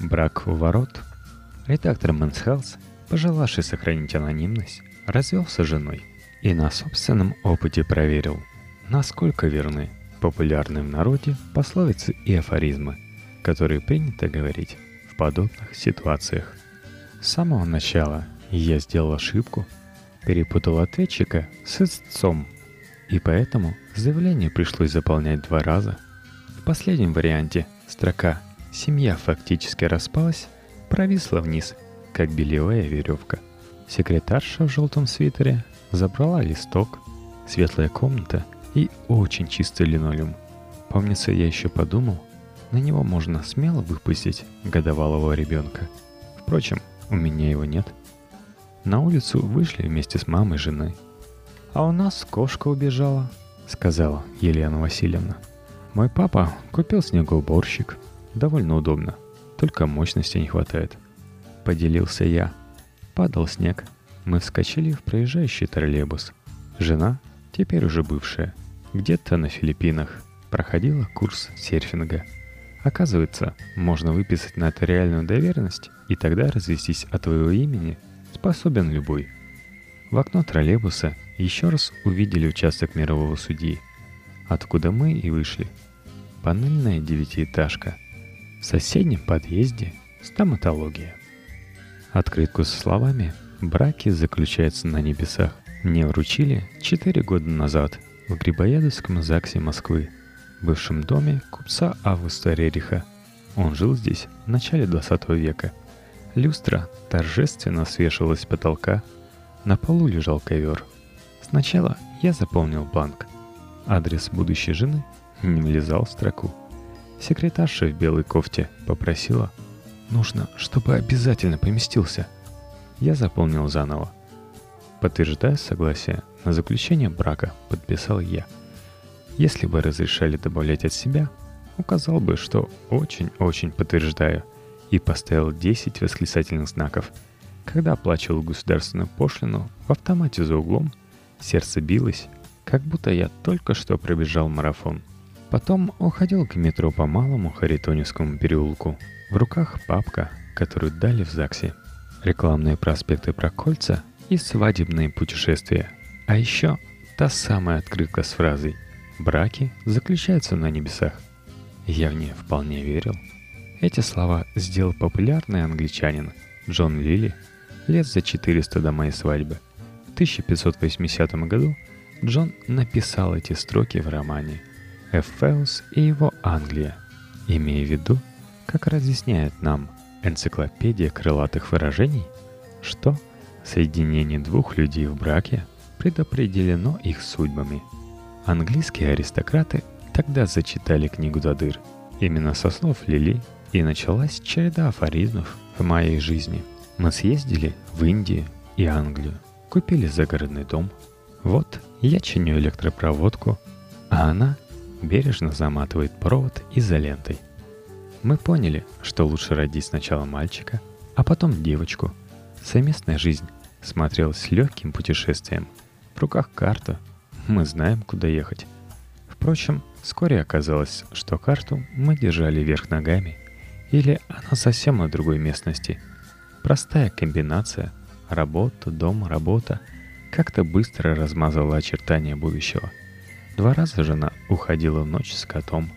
Брак у ворот. Редактор Health, пожелавший сохранить анонимность, развелся с женой и на собственном опыте проверил, насколько верны популярные в народе пословицы и афоризмы, которые принято говорить в подобных ситуациях. С самого начала я сделал ошибку, перепутал ответчика с истцом, и поэтому заявление пришлось заполнять два раза. В последнем варианте строка «Семья фактически распалась» провисла вниз, как бельевая веревка. Секретарша в желтом свитере забрала листок, светлая комната и очень чистый линолеум. Помнится, я еще подумал, на него можно смело выпустить годовалого ребенка. Впрочем, у меня его нет. На улицу вышли вместе с мамой и женой. «А у нас кошка убежала», — сказала Елена Васильевна. «Мой папа купил снегоуборщик. Довольно удобно, только мощности не хватает». Поделился я. Падал снег. Мы вскочили в проезжающий троллейбус. Жена, теперь уже бывшая, где-то на Филиппинах, проходила курс серфинга. Оказывается, можно выписать на это реальную доверенность, и тогда развестись от твоего имени способен любой. В окно троллейбуса еще раз увидели участок мирового судьи, откуда мы и вышли. Панельная девятиэтажка. В соседнем подъезде стоматология. Открытку со словами «Браки заключаются на небесах» мне вручили 4 года назад в Грибоедовском ЗАГСе Москвы, бывшем доме купца Августа Рериха. Он жил здесь в начале 20 века. Люстра торжественно свешивалась с потолка, на полу лежал ковер. Сначала я заполнил бланк. Адрес будущей жены не влезал в строку. Секретарша в белой кофте попросила – Нужно, чтобы обязательно поместился. Я заполнил заново. Подтверждая согласие на заключение брака, подписал я. Если бы разрешали добавлять от себя, указал бы, что очень-очень подтверждаю, и поставил 10 восклицательных знаков. Когда оплачивал государственную пошлину, в автомате за углом сердце билось, как будто я только что пробежал марафон. Потом уходил к метро по Малому Харитоневскому переулку, в руках папка, которую дали в ЗАГСе. Рекламные проспекты про кольца и свадебные путешествия. А еще та самая открытка с фразой «Браки заключаются на небесах». Я в нее вполне верил. Эти слова сделал популярный англичанин Джон Лили лет за 400 до моей свадьбы. В 1580 году Джон написал эти строки в романе «Эфеус и его Англия», имея в виду как разъясняет нам энциклопедия крылатых выражений, что соединение двух людей в браке предопределено их судьбами. Английские аристократы тогда зачитали книгу Дадыр. Именно со слов Лили и началась череда афоризмов в моей жизни. Мы съездили в Индию и Англию, купили загородный дом. Вот я чиню электропроводку, а она бережно заматывает провод изолентой – мы поняли, что лучше родить сначала мальчика, а потом девочку. Совместная жизнь смотрелась легким путешествием. В руках карта. Мы знаем, куда ехать. Впрочем, вскоре оказалось, что карту мы держали вверх ногами. Или она совсем на другой местности. Простая комбинация работа, дом, работа как-то быстро размазала очертания будущего. Два раза жена уходила в ночь с котом.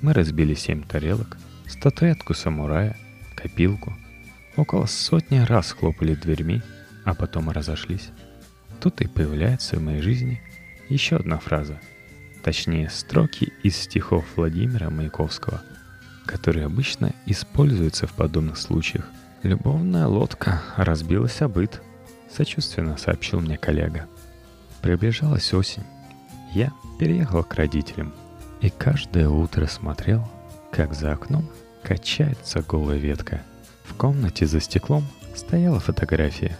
Мы разбили семь тарелок – статуэтку самурая, копилку. Около сотни раз хлопали дверьми, а потом разошлись. Тут и появляется в моей жизни еще одна фраза, точнее строки из стихов Владимира Маяковского, которые обычно используются в подобных случаях. «Любовная лодка разбилась о быт», — сочувственно сообщил мне коллега. Приближалась осень. Я переехал к родителям и каждое утро смотрел, как за окном качается голая ветка. В комнате за стеклом стояла фотография.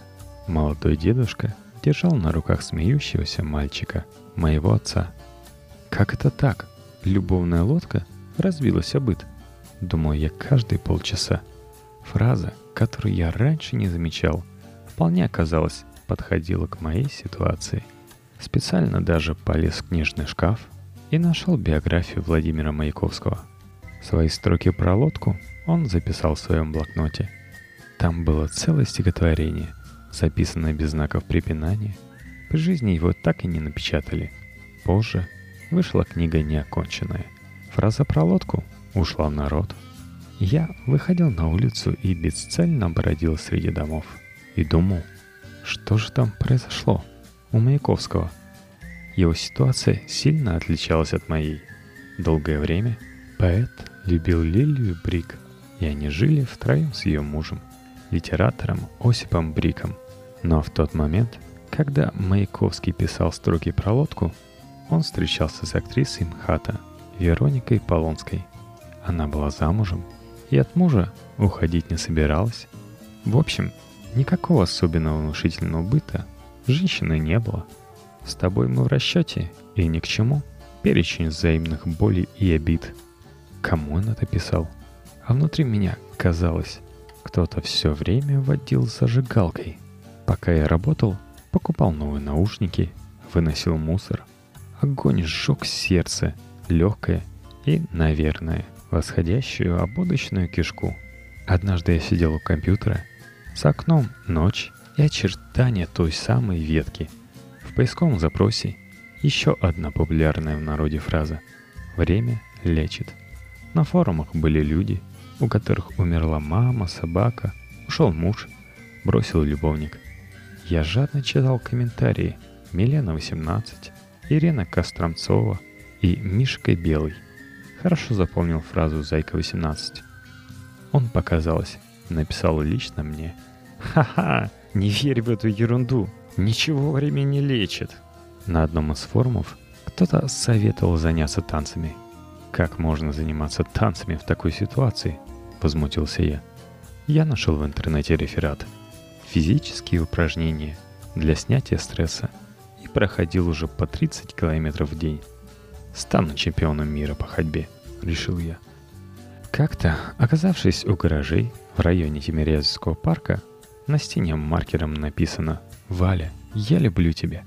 Молодой дедушка держал на руках смеющегося мальчика, моего отца. Как это так? Любовная лодка разбилась о быт. Думал я каждые полчаса. Фраза, которую я раньше не замечал, вполне оказалось подходила к моей ситуации. Специально даже полез в книжный шкаф и нашел биографию Владимира Маяковского – Свои строки про лодку он записал в своем блокноте. Там было целое стихотворение, записанное без знаков препинания. При жизни его так и не напечатали. Позже вышла книга неоконченная. Фраза про лодку ушла в народ. Я выходил на улицу и бесцельно бродил среди домов. И думал, что же там произошло у Маяковского. Его ситуация сильно отличалась от моей. Долгое время поэт любил Лилию Брик, и они жили втроем с ее мужем, литератором Осипом Бриком. Но в тот момент, когда Маяковский писал строки про лодку, он встречался с актрисой МХАТа Вероникой Полонской. Она была замужем и от мужа уходить не собиралась. В общем, никакого особенного внушительного быта женщины не было. С тобой мы в расчете, и ни к чему. Перечень взаимных болей и обид. Кому он это писал? А внутри меня, казалось, кто-то все время водил зажигалкой. Пока я работал, покупал новые наушники, выносил мусор. Огонь сжег сердце, легкое и, наверное, восходящую ободочную кишку. Однажды я сидел у компьютера, с окном ночь и очертания той самой ветки. В поисковом запросе еще одна популярная в народе фраза «Время лечит». На форумах были люди, у которых умерла мама, собака, ушел муж, бросил любовник. Я жадно читал комментарии Милена 18, Ирина Костромцова и Мишка Белый. Хорошо запомнил фразу «Зайка 18». Он, показалось, написал лично мне. «Ха-ха, не верь в эту ерунду, ничего время не лечит». На одном из форумов кто-то советовал заняться танцами. «Как можно заниматься танцами в такой ситуации?» – возмутился я. Я нашел в интернете реферат. Физические упражнения для снятия стресса и проходил уже по 30 километров в день. Стану чемпионом мира по ходьбе, решил я. Как-то, оказавшись у гаражей в районе Тимирязевского парка, на стене маркером написано «Валя, я люблю тебя».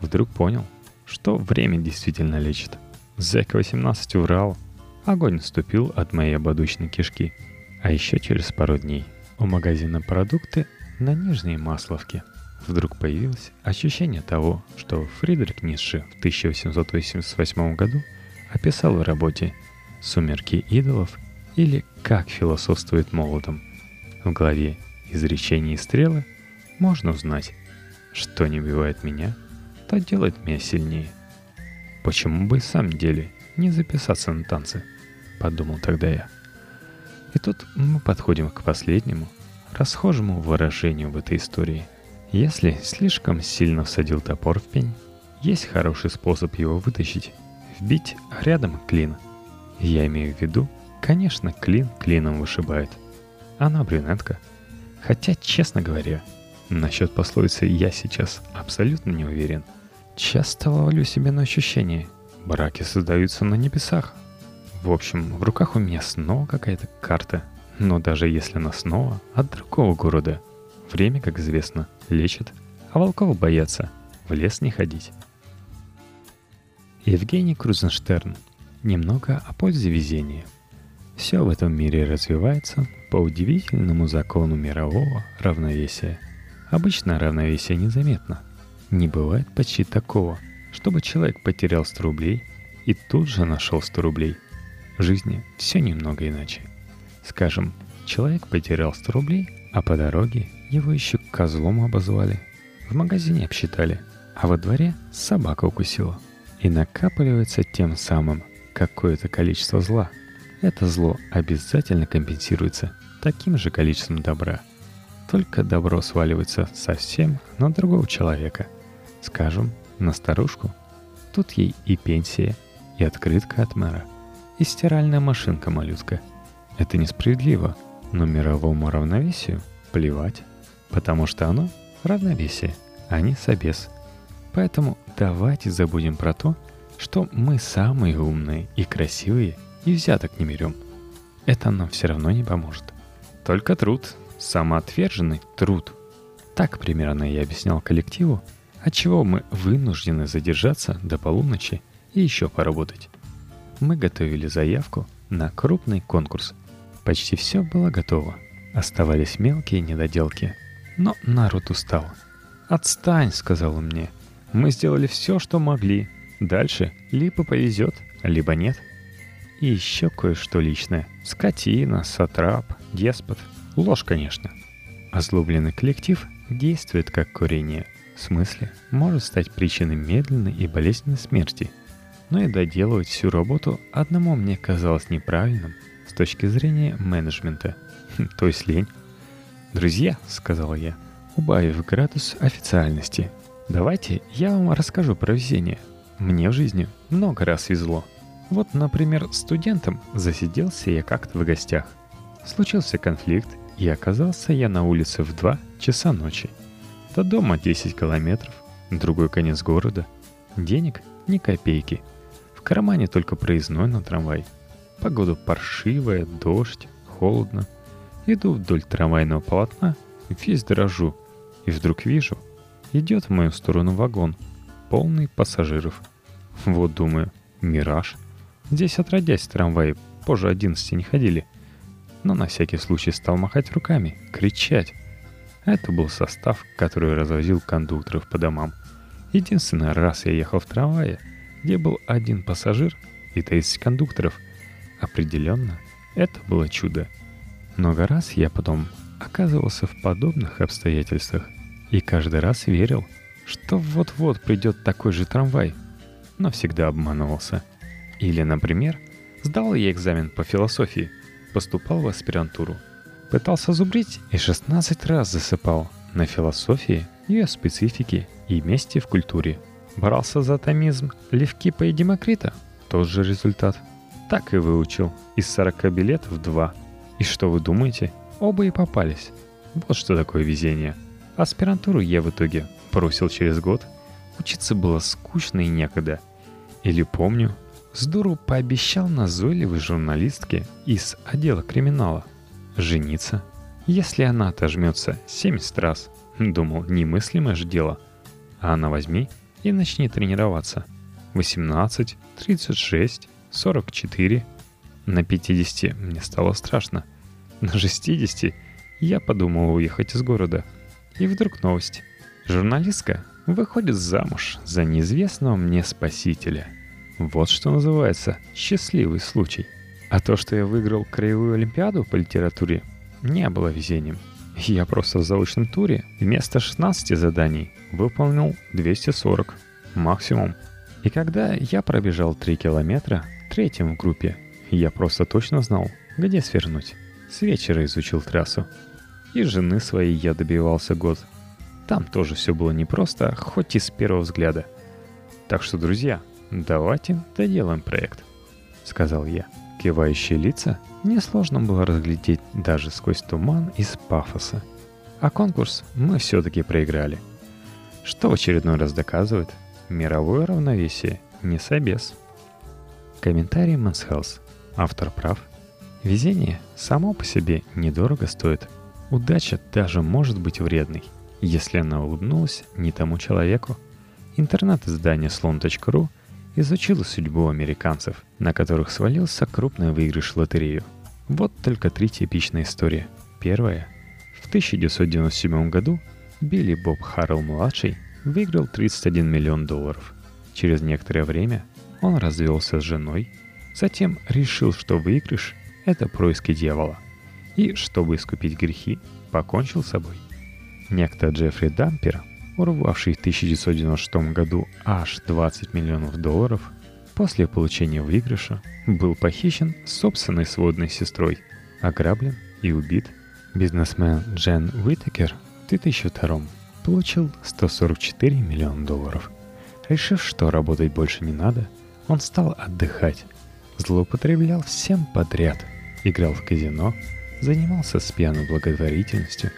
Вдруг понял, что время действительно лечит. Зэк 18 урал. Огонь вступил от моей ободочной кишки. А еще через пару дней у магазина продукты на Нижней Масловке вдруг появилось ощущение того, что Фридрих Ницше в 1888 году описал в работе «Сумерки идолов» или «Как философствует молотом». В главе «Изречения и стрелы» можно узнать, что не убивает меня, то делает меня сильнее. Почему бы в самом деле не записаться на танцы? Подумал тогда я. И тут мы подходим к последнему, расхожему выражению в этой истории. Если слишком сильно всадил топор в пень, есть хороший способ его вытащить – вбить рядом клин. Я имею в виду, конечно, клин клином вышибает. Она брюнетка. Хотя, честно говоря, насчет пословицы я сейчас абсолютно не уверен. Часто ловлю себе на ощущение. Браки создаются на небесах. В общем, в руках у меня снова какая-то карта. Но даже если она снова от другого города. Время, как известно, лечит, а волков боятся в лес не ходить. Евгений Крузенштерн. Немного о пользе везения. Все в этом мире развивается по удивительному закону мирового равновесия. Обычно равновесие незаметно. Не бывает почти такого, чтобы человек потерял 100 рублей и тут же нашел 100 рублей. В жизни все немного иначе. Скажем, человек потерял 100 рублей, а по дороге его еще козлом обозвали. В магазине обсчитали, а во дворе собака укусила. И накапливается тем самым какое-то количество зла. Это зло обязательно компенсируется таким же количеством добра. Только добро сваливается совсем на другого человека. Скажем, на старушку. Тут ей и пенсия, и открытка от мэра, и стиральная машинка-малютка. Это несправедливо, но мировому равновесию плевать, потому что оно равновесие, а не собес. Поэтому давайте забудем про то, что мы самые умные и красивые и взяток не берем. Это нам все равно не поможет. Только труд, самоотверженный труд. Так примерно я объяснял коллективу, отчего мы вынуждены задержаться до полуночи и еще поработать. Мы готовили заявку на крупный конкурс. Почти все было готово. Оставались мелкие недоделки. Но народ устал. «Отстань», — сказал он мне. «Мы сделали все, что могли. Дальше либо повезет, либо нет». И еще кое-что личное. Скотина, сатрап, деспот. Ложь, конечно. Озлобленный коллектив действует как курение. В смысле, может стать причиной медленной и болезненной смерти. Но и доделывать всю работу одному мне казалось неправильным с точки зрения менеджмента. Хм, то есть лень. «Друзья», — сказал я, убавив градус официальности, «давайте я вам расскажу про везение. Мне в жизни много раз везло. Вот, например, студентом засиделся я как-то в гостях. Случился конфликт, и оказался я на улице в 2 часа ночи. До дома 10 километров, другой конец города. Денег ни копейки. В кармане только проездной на трамвай. Погода паршивая, дождь, холодно. Иду вдоль трамвайного полотна, весь дрожу. И вдруг вижу, идет в мою сторону вагон, полный пассажиров. Вот думаю, мираж. Здесь отродясь трамваи позже 11 не ходили. Но на всякий случай стал махать руками, кричать. Это был состав, который развозил кондукторов по домам. Единственный раз я ехал в трамвае, где был один пассажир и 30 кондукторов. Определенно, это было чудо. Много раз я потом оказывался в подобных обстоятельствах и каждый раз верил, что вот-вот придет такой же трамвай, но всегда обманывался. Или, например, сдал я экзамен по философии, поступал в аспирантуру, пытался зубрить и 16 раз засыпал на философии, ее специфике и месте в культуре. Брался за томизм Левкипа и Демокрита, тот же результат. Так и выучил, из 40 билетов 2. И что вы думаете? Оба и попались. Вот что такое везение. Аспирантуру я в итоге бросил через год. Учиться было скучно и некогда. Или помню, с дуру пообещал назойливой журналистке из отдела криминала жениться. Если она отожмется 70 раз, думал, немыслимое же дело. А она возьми и начни тренироваться. 18, 36, 44. На 50 мне стало страшно. На 60 я подумал уехать из города. И вдруг новость. Журналистка выходит замуж за неизвестного мне спасителя. Вот что называется счастливый случай. А то, что я выиграл краевую олимпиаду по литературе, не было везением. Я просто в заочном туре вместо 16 заданий выполнил 240 максимум. И когда я пробежал 3 километра, третьим в группе, я просто точно знал, где свернуть. С вечера изучил трассу. И жены своей я добивался год. Там тоже все было непросто, хоть и с первого взгляда. Так что, друзья, давайте доделаем проект, сказал я. Кивающие лица несложно было разглядеть даже сквозь туман из пафоса. А конкурс мы все-таки проиграли. Что в очередной раз доказывает, мировое равновесие не собес. Комментарий Мансхаус. Автор прав. Везение само по себе недорого стоит. Удача даже может быть вредной, если она улыбнулась не тому человеку. Интернет-издание slon.ru – изучила судьбу американцев, на которых свалился крупный выигрыш в лотерею. Вот только три типичные истории. Первая. В 1997 году Билли Боб Харрелл-младший выиграл 31 миллион долларов. Через некоторое время он развелся с женой, затем решил, что выигрыш – это происки дьявола. И, чтобы искупить грехи, покончил с собой. Некто Джеффри Дампер урвавший в 1996 году аж 20 миллионов долларов, после получения выигрыша был похищен собственной сводной сестрой, ограблен и убит. Бизнесмен Джен Уитакер в 2002 получил 144 миллиона долларов. Решив, что работать больше не надо, он стал отдыхать. Злоупотреблял всем подряд. Играл в казино, занимался с пьяной благотворительностью,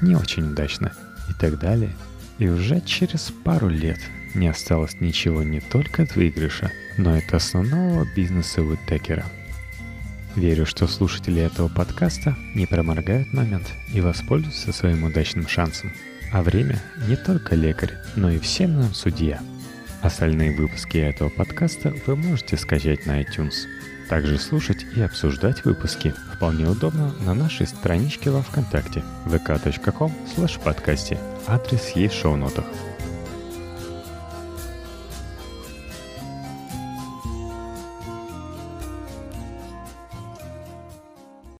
не очень удачно и так далее – и уже через пару лет не осталось ничего не только от выигрыша, но и от основного бизнеса Уиттекера. Верю, что слушатели этого подкаста не проморгают момент и воспользуются своим удачным шансом. А время не только лекарь, но и всем нам судья. Остальные выпуски этого подкаста вы можете скачать на iTunes. также слушать и обсуждать выпуски вполне удобно на нашей страничке во Вконтакте vk.com slash подкасте. Адрес есть в шоу-нотах.